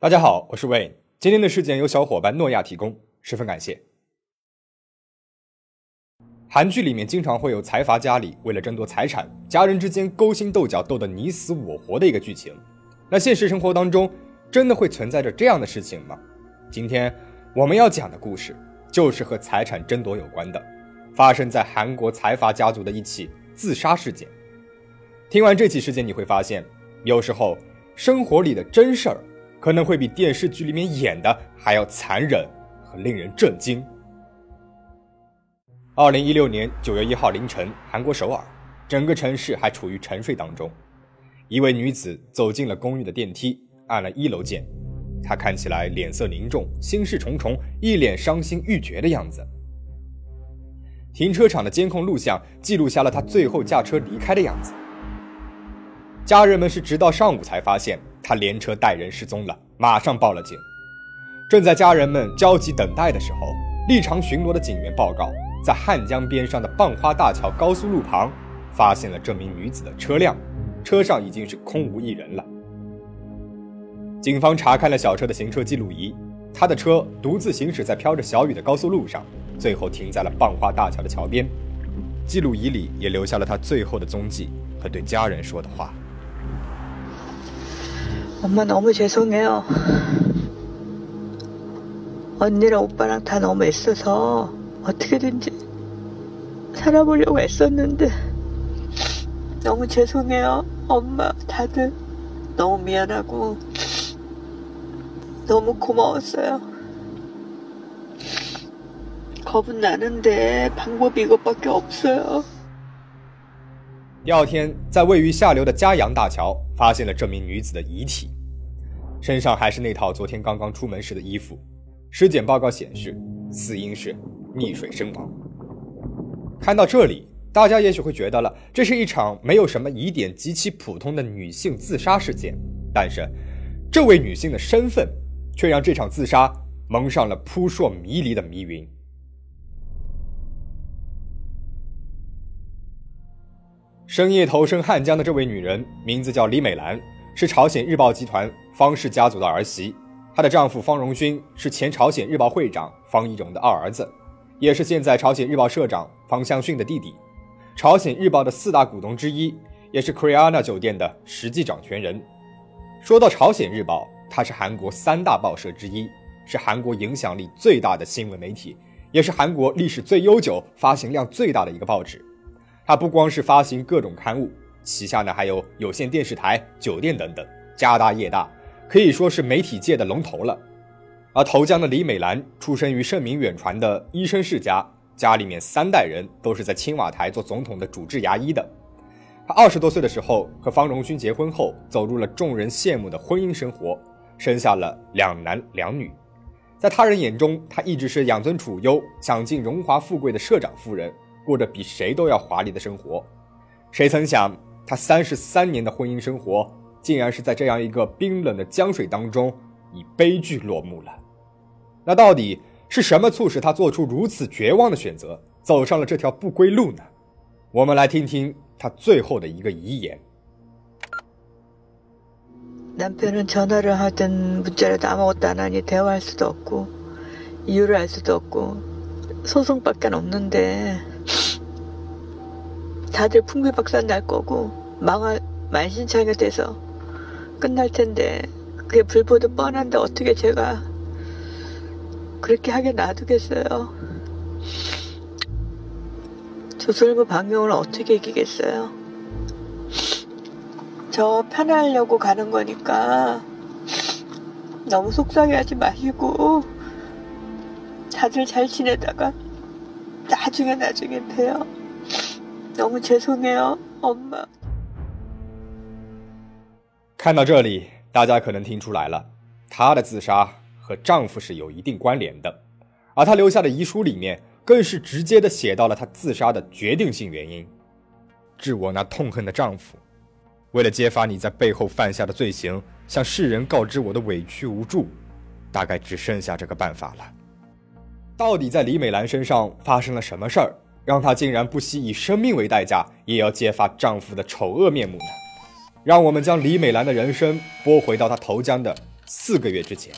大家好，我是 Wayne。今天的事件由小伙伴诺亚提供，十分感谢。韩剧里面经常会有财阀家里为了争夺财产，家人之间勾心斗角，斗得你死我活的一个剧情。那现实生活当中，真的会存在着这样的事情吗？今天我们要讲的故事，就是和财产争夺有关的，发生在韩国财阀家族的一起自杀事件。听完这起事件，你会发现，有时候生活里的真事儿。可能会比电视剧里面演的还要残忍和令人震惊。二零一六年九月一号凌晨，韩国首尔，整个城市还处于沉睡当中。一位女子走进了公寓的电梯，按了一楼键。她看起来脸色凝重，心事重重，一脸伤心欲绝的样子。停车场的监控录像记录下了她最后驾车离开的样子。家人们是直到上午才发现。他连车带人失踪了，马上报了警。正在家人们焦急等待的时候，立场巡逻的警员报告，在汉江边上的蚌花大桥高速路旁，发现了这名女子的车辆，车上已经是空无一人了。警方查看了小车的行车记录仪，他的车独自行驶在飘着小雨的高速路上，最后停在了蚌花大桥的桥边。记录仪里也留下了他最后的踪迹和对家人说的话。 엄마 너무 죄송해요. 언니랑 오빠랑 다 너무 애써서 어떻게든지 살아보려고 애썼는데 너무 죄송해요. 엄마 다들 너무 미안하고 너무 고마웠어요. 겁은 나는데 방법이 이것밖에 없어요. 第二天，在位于下流的嘉阳大桥，发现了这名女子的遗体，身上还是那套昨天刚刚出门时的衣服。尸检报告显示，死因是溺水身亡。看到这里，大家也许会觉得了，这是一场没有什么疑点、极其普通的女性自杀事件。但是，这位女性的身份，却让这场自杀蒙上了扑朔迷离的迷云。深夜投身汉江的这位女人，名字叫李美兰，是朝鲜日报集团方氏家族的儿媳。她的丈夫方荣勋是前朝鲜日报会长方一荣的二儿子，也是现在朝鲜日报社长方向训的弟弟。朝鲜日报的四大股东之一，也是 Kriana 酒店的实际掌权人。说到朝鲜日报，它是韩国三大报社之一，是韩国影响力最大的新闻媒体，也是韩国历史最悠久、发行量最大的一个报纸。他不光是发行各种刊物，旗下呢还有有线电视台、酒店等等，家大业大，可以说是媒体界的龙头了。而投江的李美兰出生于盛名远传的医生世家，家里面三代人都是在青瓦台做总统的主治牙医的。她二十多岁的时候和方荣勋结婚后，走入了众人羡慕的婚姻生活，生下了两男两女。在他人眼中，她一直是养尊处优、享尽荣华富贵的社长夫人。过着比谁都要华丽的生活，谁曾想，他三十三年的婚姻生活，竟然是在这样一个冰冷的江水当中，以悲剧落幕了。那到底是什么促使他做出如此绝望的选择，走上了这条不归路呢？我们来听听他最后的一个遗言。남편은전화를하든문자라도아무것도안하니대화할수도없고이유를알수도없고소송밖에없는데 다들 풍비박산 날 거고 망할 만신창이 돼서 끝날 텐데 그게 불보듯 뻔한데 어떻게 제가 그렇게 하게 놔두겠어요. 조선일보 방송을 어떻게 이기겠어요? 저 편하려고 가는 거니까 너무 속상해하지 마시고 다들 잘 지내다가 나중에 나중에 봬요. 我求求你了好吗？看到这里大家可能听出来了她的自杀和丈夫是有一定关联的。而她留下的遗书里面更是直接的写到了她自杀的决定性原因。致我那痛恨的丈夫为了揭发你在背后犯下的罪行向世人告知我的委屈无助大概只剩下这个办法了。到底在李美兰身上发生了什么事儿？让她竟然不惜以生命为代价，也要揭发丈夫的丑恶面目呢？让我们将李美兰的人生拨回到她投江的四个月之前。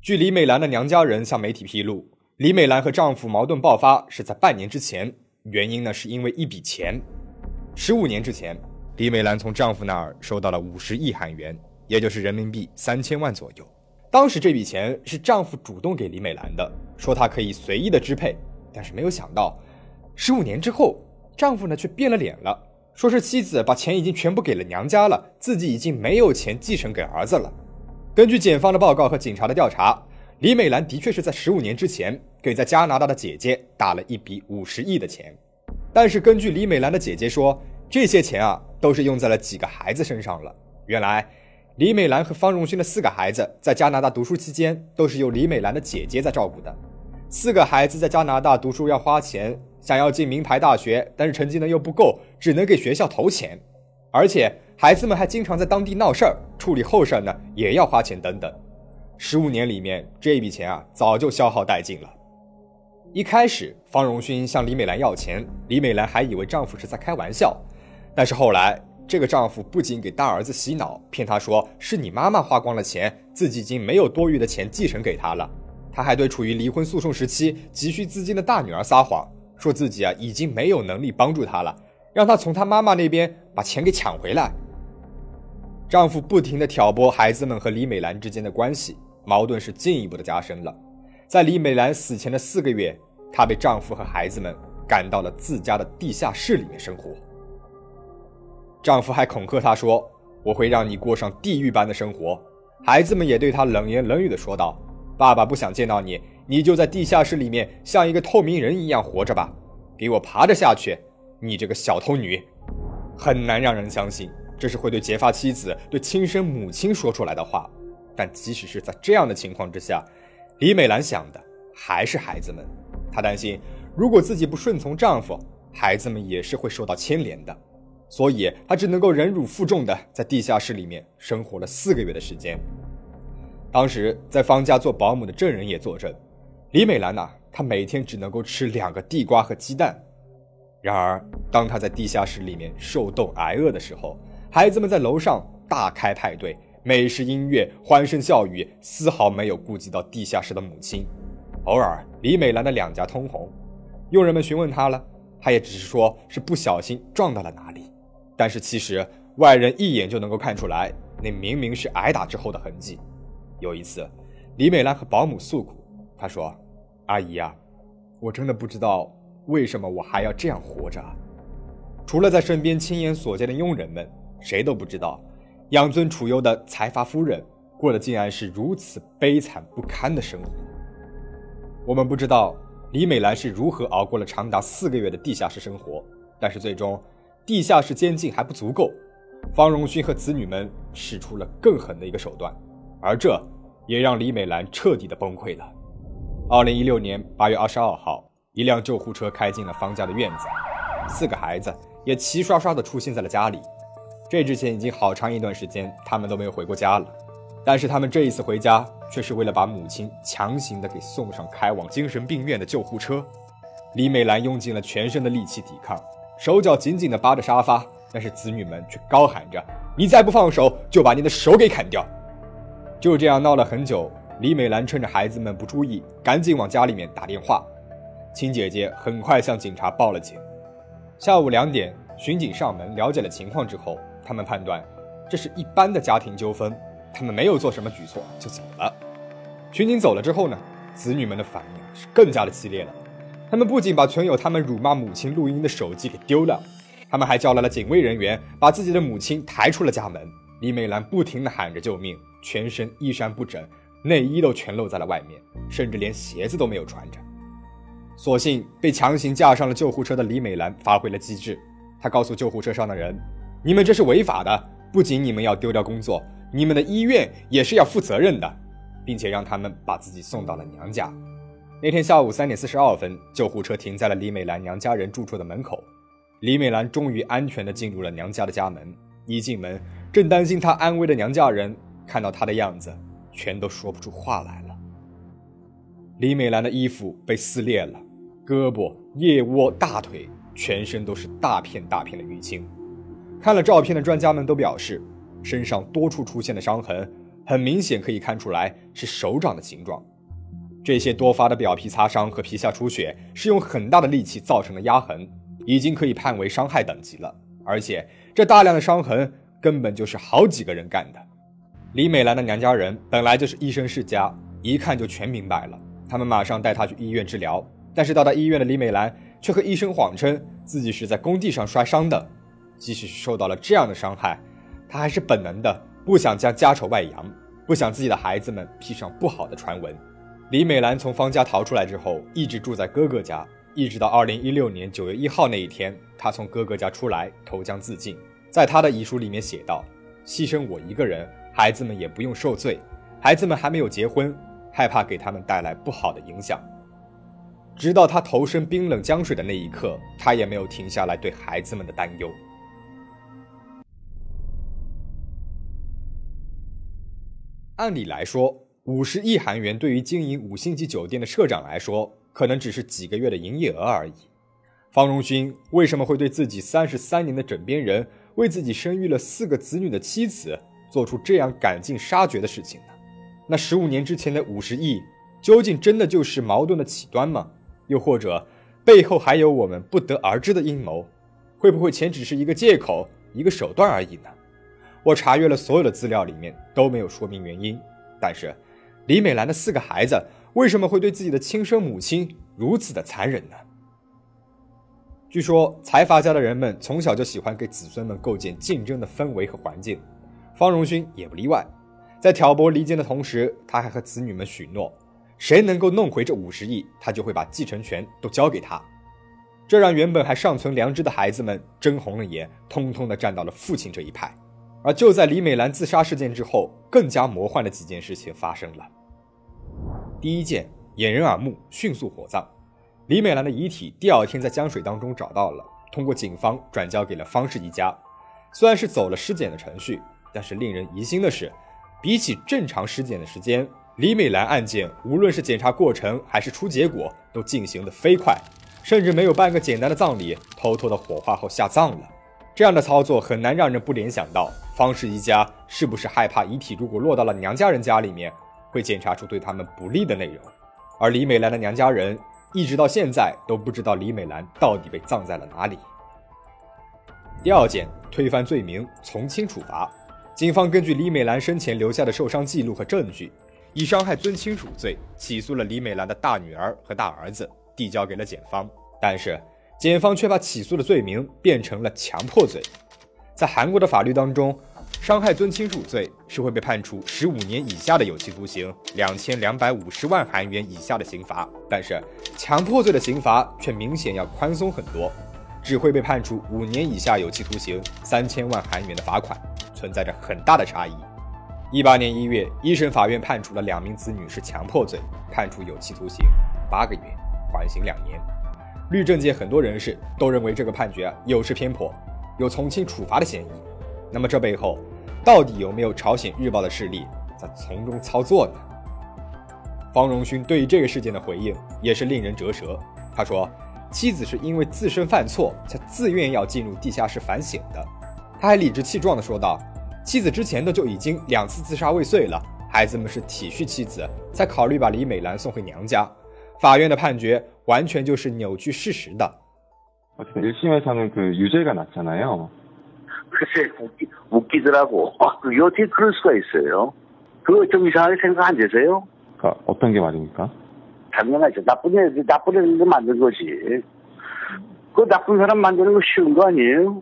据李美兰的娘家人向媒体披露，李美兰和丈夫矛盾爆发是在半年之前，原因呢是因为一笔钱。十五年之前，李美兰从丈夫那儿收到了五十亿韩元，也就是人民币三千万左右。当时这笔钱是丈夫主动给李美兰的，说她可以随意的支配。但是没有想到，十五年之后，丈夫呢却变了脸了，说是妻子把钱已经全部给了娘家了，自己已经没有钱继承给儿子了。根据检方的报告和警察的调查，李美兰的确是在十五年之前给在加拿大的姐姐打了一笔五十亿的钱。但是根据李美兰的姐姐说，这些钱啊都是用在了几个孩子身上了。原来。李美兰和方荣勋的四个孩子在加拿大读书期间，都是由李美兰的姐姐在照顾的。四个孩子在加拿大读书要花钱，想要进名牌大学，但是成绩呢又不够，只能给学校投钱。而且孩子们还经常在当地闹事儿，处理后事呢也要花钱等等。十五年里面，这笔钱啊早就消耗殆尽了。一开始，方荣勋向李美兰要钱，李美兰还以为丈夫是在开玩笑，但是后来。这个丈夫不仅给大儿子洗脑，骗他说是你妈妈花光了钱，自己已经没有多余的钱继承给他了。他还对处于离婚诉讼时期、急需资金的大女儿撒谎，说自己啊已经没有能力帮助她了，让她从她妈妈那边把钱给抢回来。丈夫不停地挑拨孩子们和李美兰之间的关系，矛盾是进一步的加深了。在李美兰死前的四个月，她被丈夫和孩子们赶到了自家的地下室里面生活。丈夫还恐吓她说：“我会让你过上地狱般的生活。”孩子们也对她冷言冷语地说道：“爸爸不想见到你，你就在地下室里面像一个透明人一样活着吧，给我爬着下去！你这个小偷女！”很难让人相信这是会对结发妻子、对亲生母亲说出来的话。但即使是在这样的情况之下，李美兰想的还是孩子们。她担心，如果自己不顺从丈夫，孩子们也是会受到牵连的。所以，她只能够忍辱负重的在地下室里面生活了四个月的时间。当时在方家做保姆的证人也作证，李美兰呐，她每天只能够吃两个地瓜和鸡蛋。然而，当她在地下室里面受冻挨饿的时候，孩子们在楼上大开派对，美食、音乐、欢声笑语，丝毫没有顾及到地下室的母亲。偶尔，李美兰的两颊通红，佣人们询问她了，她也只是说是不小心撞到了哪里。但是其实外人一眼就能够看出来，那明明是挨打之后的痕迹。有一次，李美兰和保姆诉苦，她说：“阿姨呀，我真的不知道为什么我还要这样活着。除了在身边亲眼所见的佣人们，谁都不知道，养尊处优的财阀夫人过的竟然是如此悲惨不堪的生活。我们不知道李美兰是如何熬过了长达四个月的地下室生活，但是最终。”地下室监禁还不足够，方荣勋和子女们使出了更狠的一个手段，而这也让李美兰彻底的崩溃了。二零一六年八月二十二号，一辆救护车开进了方家的院子，四个孩子也齐刷刷的出现在了家里。这之前已经好长一段时间，他们都没有回过家了，但是他们这一次回家，却是为了把母亲强行的给送上开往精神病院的救护车。李美兰用尽了全身的力气抵抗。手脚紧紧地扒着沙发，但是子女们却高喊着：“你再不放手，就把你的手给砍掉！”就这样闹了很久。李美兰趁着孩子们不注意，赶紧往家里面打电话。亲姐姐很快向警察报了警。下午两点，巡警上门了解了情况之后，他们判断这是一般的家庭纠纷，他们没有做什么举措就走了。巡警走了之后呢，子女们的反应是更加的激烈了。他们不仅把存有他们辱骂母亲录音的手机给丢了，他们还叫来了警卫人员，把自己的母亲抬出了家门。李美兰不停地喊着救命，全身衣衫不整，内衣都全露在了外面，甚至连鞋子都没有穿着。所幸被强行架上了救护车的李美兰发挥了机智，她告诉救护车上的人：“你们这是违法的，不仅你们要丢掉工作，你们的医院也是要负责任的，并且让他们把自己送到了娘家。”那天下午三点四十二分，救护车停在了李美兰娘家人住处的门口。李美兰终于安全地进入了娘家的家门。一进门，正担心她安危的娘家人看到她的样子，全都说不出话来了。李美兰的衣服被撕裂了，胳膊、腋窝、大腿全身都是大片大片的淤青。看了照片的专家们都表示，身上多处出现的伤痕，很明显可以看出来是手掌的形状。这些多发的表皮擦伤和皮下出血，是用很大的力气造成的压痕，已经可以判为伤害等级了。而且这大量的伤痕根本就是好几个人干的。李美兰的娘家人本来就是医生世家，一看就全明白了。他们马上带她去医院治疗，但是到达医院的李美兰却和医生谎称自己是在工地上摔伤的。即使是受到了这样的伤害，她还是本能的不想将家丑外扬，不想自己的孩子们披上不好的传闻。李美兰从方家逃出来之后，一直住在哥哥家，一直到二零一六年九月一号那一天，她从哥哥家出来投江自尽。在她的遗书里面写道：“牺牲我一个人，孩子们也不用受罪。孩子们还没有结婚，害怕给他们带来不好的影响。”直到她投身冰冷江水的那一刻，她也没有停下来对孩子们的担忧。按理来说，五十亿韩元对于经营五星级酒店的社长来说，可能只是几个月的营业额而已。方荣勋为什么会对自己三十三年的枕边人、为自己生育了四个子女的妻子做出这样赶尽杀绝的事情呢？那十五年之前的五十亿，究竟真的就是矛盾的起端吗？又或者背后还有我们不得而知的阴谋？会不会钱只是一个借口、一个手段而已呢？我查阅了所有的资料，里面都没有说明原因，但是。李美兰的四个孩子为什么会对自己的亲生母亲如此的残忍呢？据说财阀家的人们从小就喜欢给子孙们构建竞争的氛围和环境，方荣勋也不例外。在挑拨离间的同时，他还和子女们许诺，谁能够弄回这五十亿，他就会把继承权都交给他。这让原本还尚存良知的孩子们睁红了眼，通通的站到了父亲这一派。而就在李美兰自杀事件之后，更加魔幻的几件事情发生了。第一件，掩人耳目，迅速火葬。李美兰的遗体第二天在江水当中找到了，通过警方转交给了方氏一家。虽然是走了尸检的程序，但是令人疑心的是，比起正常尸检的时间，李美兰案件无论是检查过程还是出结果都进行的飞快，甚至没有办个简单的葬礼，偷偷的火化后下葬了。这样的操作很难让人不联想到。方氏一家是不是害怕遗体如果落到了娘家人家里面，会检查出对他们不利的内容？而李美兰的娘家人一直到现在都不知道李美兰到底被葬在了哪里。第二件，推翻罪名，从轻处罚。警方根据李美兰生前留下的受伤记录和证据，以伤害尊亲属罪起诉了李美兰的大女儿和大儿子，递交给了检方。但是检方却把起诉的罪名变成了强迫罪。在韩国的法律当中，伤害尊亲属罪是会被判处十五年以下的有期徒刑，两千两百五十万韩元以下的刑罚。但是强迫罪的刑罚却明显要宽松很多，只会被判处五年以下有期徒刑，三千万韩元的罚款，存在着很大的差异。一八年一月，一审法院判处了两名子女是强迫罪，判处有期徒刑八个月，缓刑两年。律政界很多人士都认为这个判决有失偏颇。有从轻处罚的嫌疑，那么这背后到底有没有朝鲜日报的势力在从中操作呢？方荣勋对于这个事件的回应也是令人折舌。他说，妻子是因为自身犯错才自愿要进入地下室反省的。他还理直气壮地说道，妻子之前的就已经两次自杀未遂了，孩子们是体恤妻子才考虑把李美兰送回娘家。法院的判决 完全就是扭曲事实的。 1심에서는 그 유죄가 났잖아요. 글쎄, 웃기, 웃기더라고. 아, 그게 어떻게 그럴 수가 있어요? 그거 좀 이상하게 생각 안 되세요? 그러니까 어떤 게 말입니까? 당연하죠. 나쁜 애, 나쁜 애들 만든 거지. 그 나쁜 사람 만드는 거 쉬운 거 아니에요?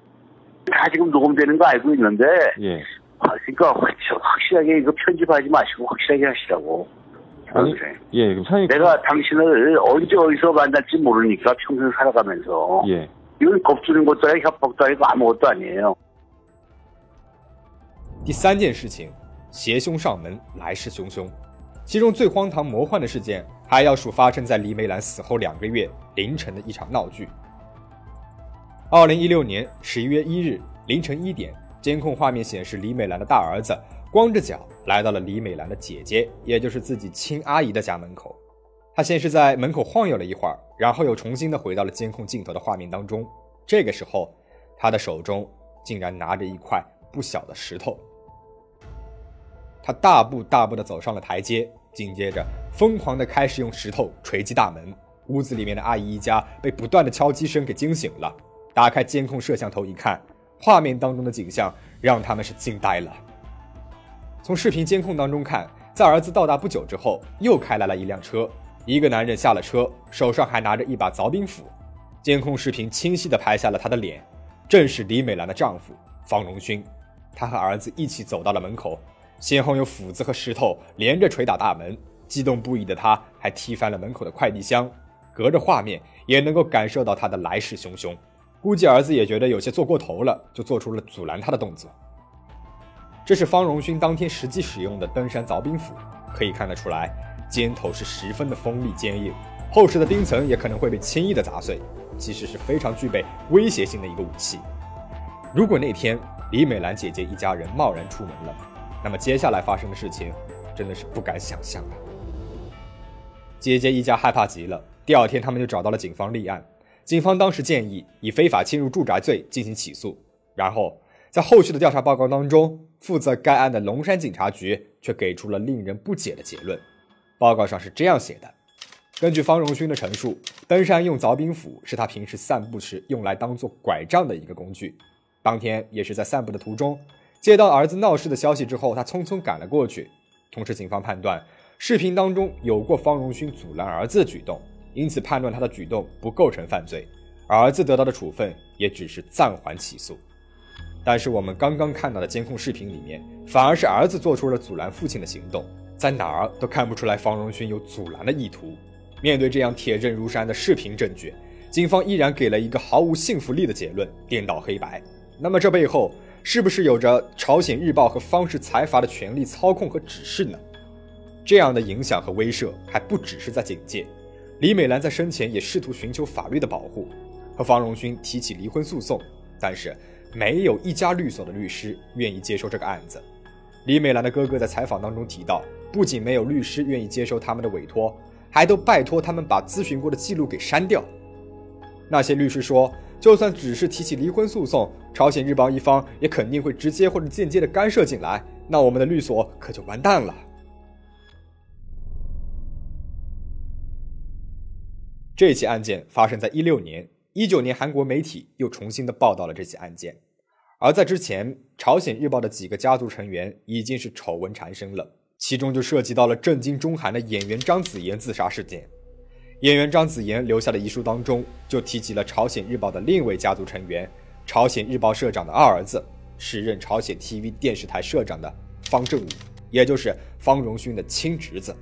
다 지금 녹음되는 거 알고 있는데. 예. 아, 그러니까 확실하게 이거 편집하지 마시고 확실하게 하시라고. 아니, 그래. 예, 그럼 사장님. 내가 당신을 언제 어디서 만날지 모르니까 평생 살아가면서. 예. 이건 겁주는 것도 아니고 협박도 아니고 아무것도 아니에요. 第三件事情，邪凶上门，来势汹汹。其中最荒唐魔幻的事件，还要数发生在李美兰死后两个月凌晨的一场闹剧。二零一六年十一月一日凌晨一点，监控画面显示李美兰的大儿子 光着脚来到了李美兰的姐姐，也就是自己亲阿姨的家门口。他先是在门口晃悠了一会儿，然后又重新的回到了监控镜头的画面当中。这个时候，他的手中竟然拿着一块不小的石头。他大步大步的走上了台阶，紧接着疯狂的开始用石头锤击大门。屋子里面的阿姨一家被不断的敲击声给惊醒了。打开监控摄像头一看，画面当中的景象让他们是惊呆了。从视频监控当中看，在儿子到达不久之后，又开来了一辆车。一个男人下了车，手上还拿着一把凿冰斧。监控视频清晰地拍下了他的脸，正是李美兰的丈夫方荣勋。他和儿子一起走到了门口，先后用斧子和石头连着捶打大门。激动不已的他，还踢翻了门口的快递箱。隔着画面也能够感受到他的来势汹汹。估计儿子也觉得有些做过头了，就做出了阻拦他的动作。这是方荣勋当天实际使用的登山凿冰斧，可以看得出来。尖头是十分的锋利坚硬，厚实的冰层也可能会被轻易的砸碎，其实是非常具备威胁性的一个武器。如果那天李美兰姐姐一家人贸然出门了，那么接下来发生的事情真的是不敢想象啊！姐姐一家害怕极了，第二天他们就找到了警方立案。警方当时建议以非法侵入住宅罪进行起诉，然后在后续的调查报告当中，负责该案的龙山警察局却给出了令人不解的结论。报告上是这样写的：根据方荣勋的陈述，登山用凿冰斧是他平时散步时用来当做拐杖的一个工具。当天也是在散步的途中，接到儿子闹事的消息之后，他匆匆赶了过去。同时，警方判断视频当中有过方荣勋阻拦儿子的举动，因此判断他的举动不构成犯罪。儿子得到的处分也只是暂缓起诉。但是我们刚刚看到的监控视频里面，反而是儿子做出了阻拦父亲的行动。在哪儿都看不出来方荣勋有阻拦的意图。面对这样铁证如山的视频证据，警方依然给了一个毫无信服力的结论，颠倒黑白。那么这背后是不是有着朝鲜日报和方氏财阀的权力操控和指示呢？这样的影响和威慑还不只是在警界，李美兰在生前也试图寻求法律的保护，和方荣勋提起离婚诉讼，但是没有一家律所的律师愿意接受这个案子。李美兰的哥哥在采访当中提到。不仅没有律师愿意接受他们的委托，还都拜托他们把咨询过的记录给删掉。那些律师说，就算只是提起离婚诉讼，朝鲜日报一方也肯定会直接或者间接的干涉进来，那我们的律所可就完蛋了。这起案件发生在一六年，一九年韩国媒体又重新的报道了这起案件，而在之前，朝鲜日报的几个家族成员已经是丑闻缠身了。其中就涉及到了震惊中韩的演员张子妍自杀事件。演员张子妍留下的遗书当中，就提及了朝鲜日报的另一位家族成员，朝鲜日报社长的二儿子，时任朝鲜 TV 电视台社长的方正武，也就是方荣勋的亲侄子。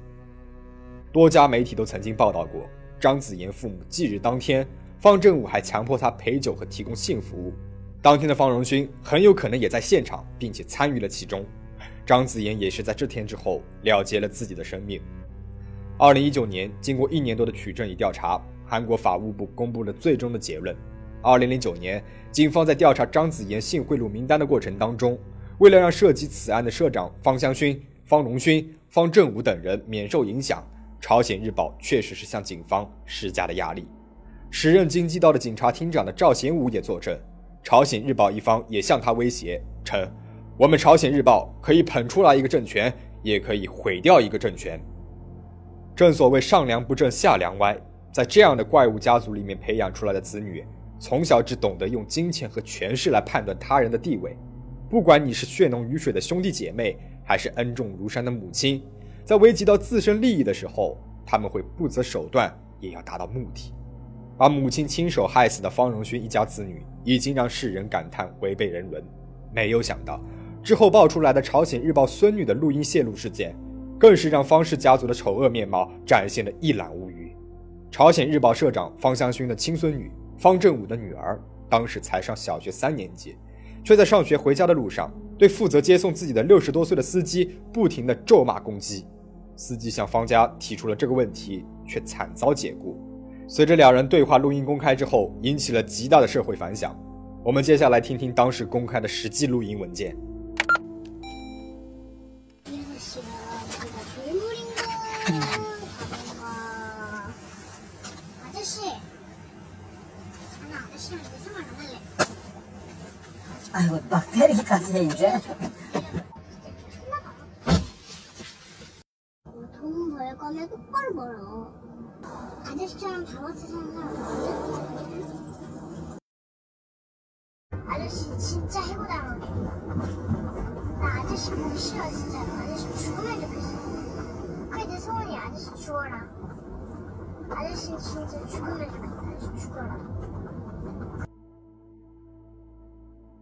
多家媒体都曾经报道过，张子妍父母忌日当天，方正武还强迫他陪酒和提供性服务。当天的方荣勋很有可能也在现场，并且参与了其中。张子妍也是在这天之后了结了自己的生命。二零一九年，经过一年多的取证与调查，韩国法务部公布了最终的结论。二零零九年，警方在调查张子妍性贿赂名单的过程当中，为了让涉及此案的社长方香勋、方荣勋、方正武等人免受影响，朝鲜日报确实是向警方施加了压力。时任京畿道的警察厅长的赵贤武也作证，朝鲜日报一方也向他威胁称。我们朝鲜日报可以捧出来一个政权，也可以毁掉一个政权。正所谓上梁不正下梁歪，在这样的怪物家族里面培养出来的子女，从小只懂得用金钱和权势来判断他人的地位。不管你是血浓于水的兄弟姐妹，还是恩重如山的母亲，在危及到自身利益的时候，他们会不择手段也要达到目的。把母亲亲手害死的方荣勋一家子女，已经让世人感叹违背人伦。没有想到。之后爆出来的朝鲜日报孙女的录音泄露事件，更是让方氏家族的丑恶面貌展现的一览无余。朝鲜日报社长方香勋的亲孙女方正武的女儿，当时才上小学三年级，却在上学回家的路上，对负责接送自己的六十多岁的司机不停的咒骂攻击。司机向方家提出了这个问题，却惨遭解雇。随着两人对话录音公开之后引起了极大的社会反响。我们接下来听听当时公开的实际录音文件。啊这是我脑袋上有这么容易里了我아저씨처럼 바보같이 사는 사람 없거든? 아저씨 진짜 해고당하게. 나 아저씨 보기 싫어 진짜. 아저씨 죽으면 좋겠어. 그게 내 소원이야. 아저씨 죽어라. 아저씨 진짜 죽으면 좋겠다. 아저씨 죽어라.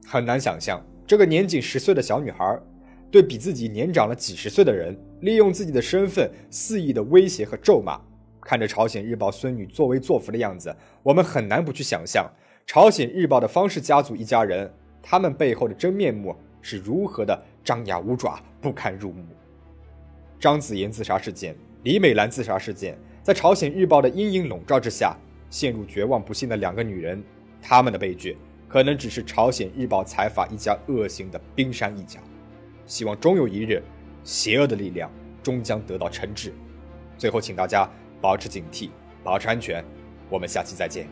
很难想象，这个年仅十岁的小女孩，对比自己年长了几十岁的人，利用自己的身份肆意的威胁和咒骂。 看着朝鲜日报孙女作威作福的样子，我们很难不去想象朝鲜日报的方氏家族一家人，他们背后的真面目是如何的张牙舞爪、不堪入目。张子妍自杀事件、李美兰自杀事件，在朝鲜日报的阴影笼罩之下，陷入绝望不幸的两个女人，她们的悲剧。可能只是朝鲜日报财阀一家恶行的冰山一角，希望终有一日，邪恶的力量终将得到惩治。最后，请大家保持警惕，保持安全。我们下期再见。